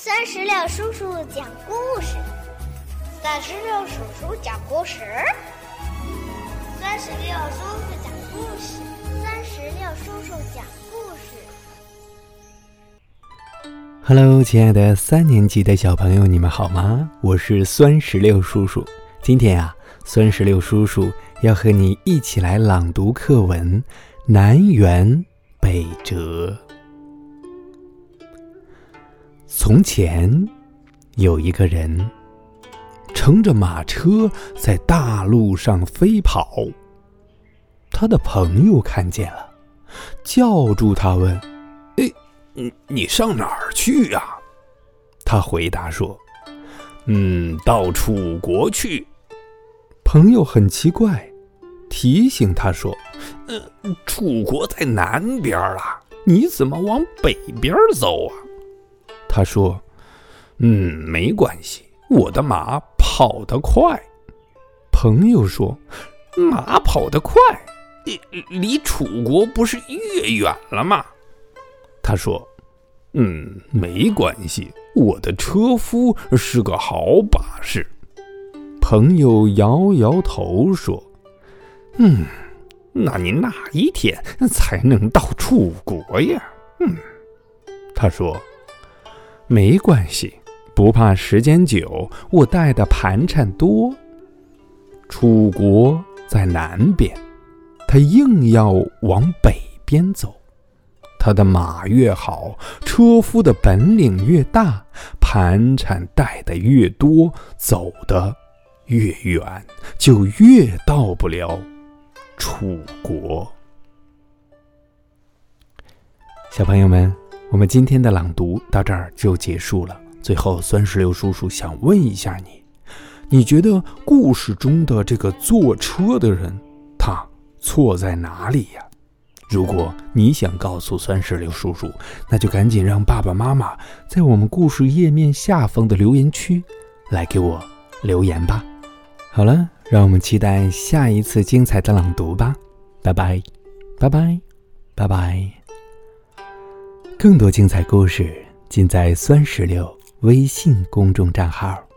三十六叔叔讲故事，三十六叔叔讲故事，三十六叔叔讲故事，三十六叔叔讲故事。Hello，亲爱的三年级的小朋友，你们好吗？我是酸石榴叔叔。今天啊，酸石榴叔叔要和你一起来朗读课文《南辕北辙》。从前，有一个人乘着马车在大路上飞跑。他的朋友看见了，叫住他问：“哎，你你上哪儿去呀？”他回答说：“嗯，到楚国去。”朋友很奇怪，提醒他说：“呃，楚国在南边啊，你怎么往北边走啊？”他说：“嗯，没关系，我的马跑得快。”朋友说：“马跑得快，离离楚国不是越远了吗？”他说：“嗯，没关系，我的车夫是个好把式。”朋友摇摇头说：“嗯，那你哪一天才能到楚国呀？”嗯，他说。没关系，不怕时间久，我带的盘缠多。楚国在南边，他硬要往北边走。他的马越好，车夫的本领越大，盘缠带的越多，走的越远，就越到不了楚国。小朋友们。我们今天的朗读到这儿就结束了。最后，酸石榴叔叔想问一下你：你觉得故事中的这个坐车的人，他错在哪里呀？如果你想告诉酸石榴叔叔，那就赶紧让爸爸妈妈在我们故事页面下方的留言区来给我留言吧。好了，让我们期待下一次精彩的朗读吧。拜拜，拜拜，拜拜。更多精彩故事尽在酸石榴微信公众账号。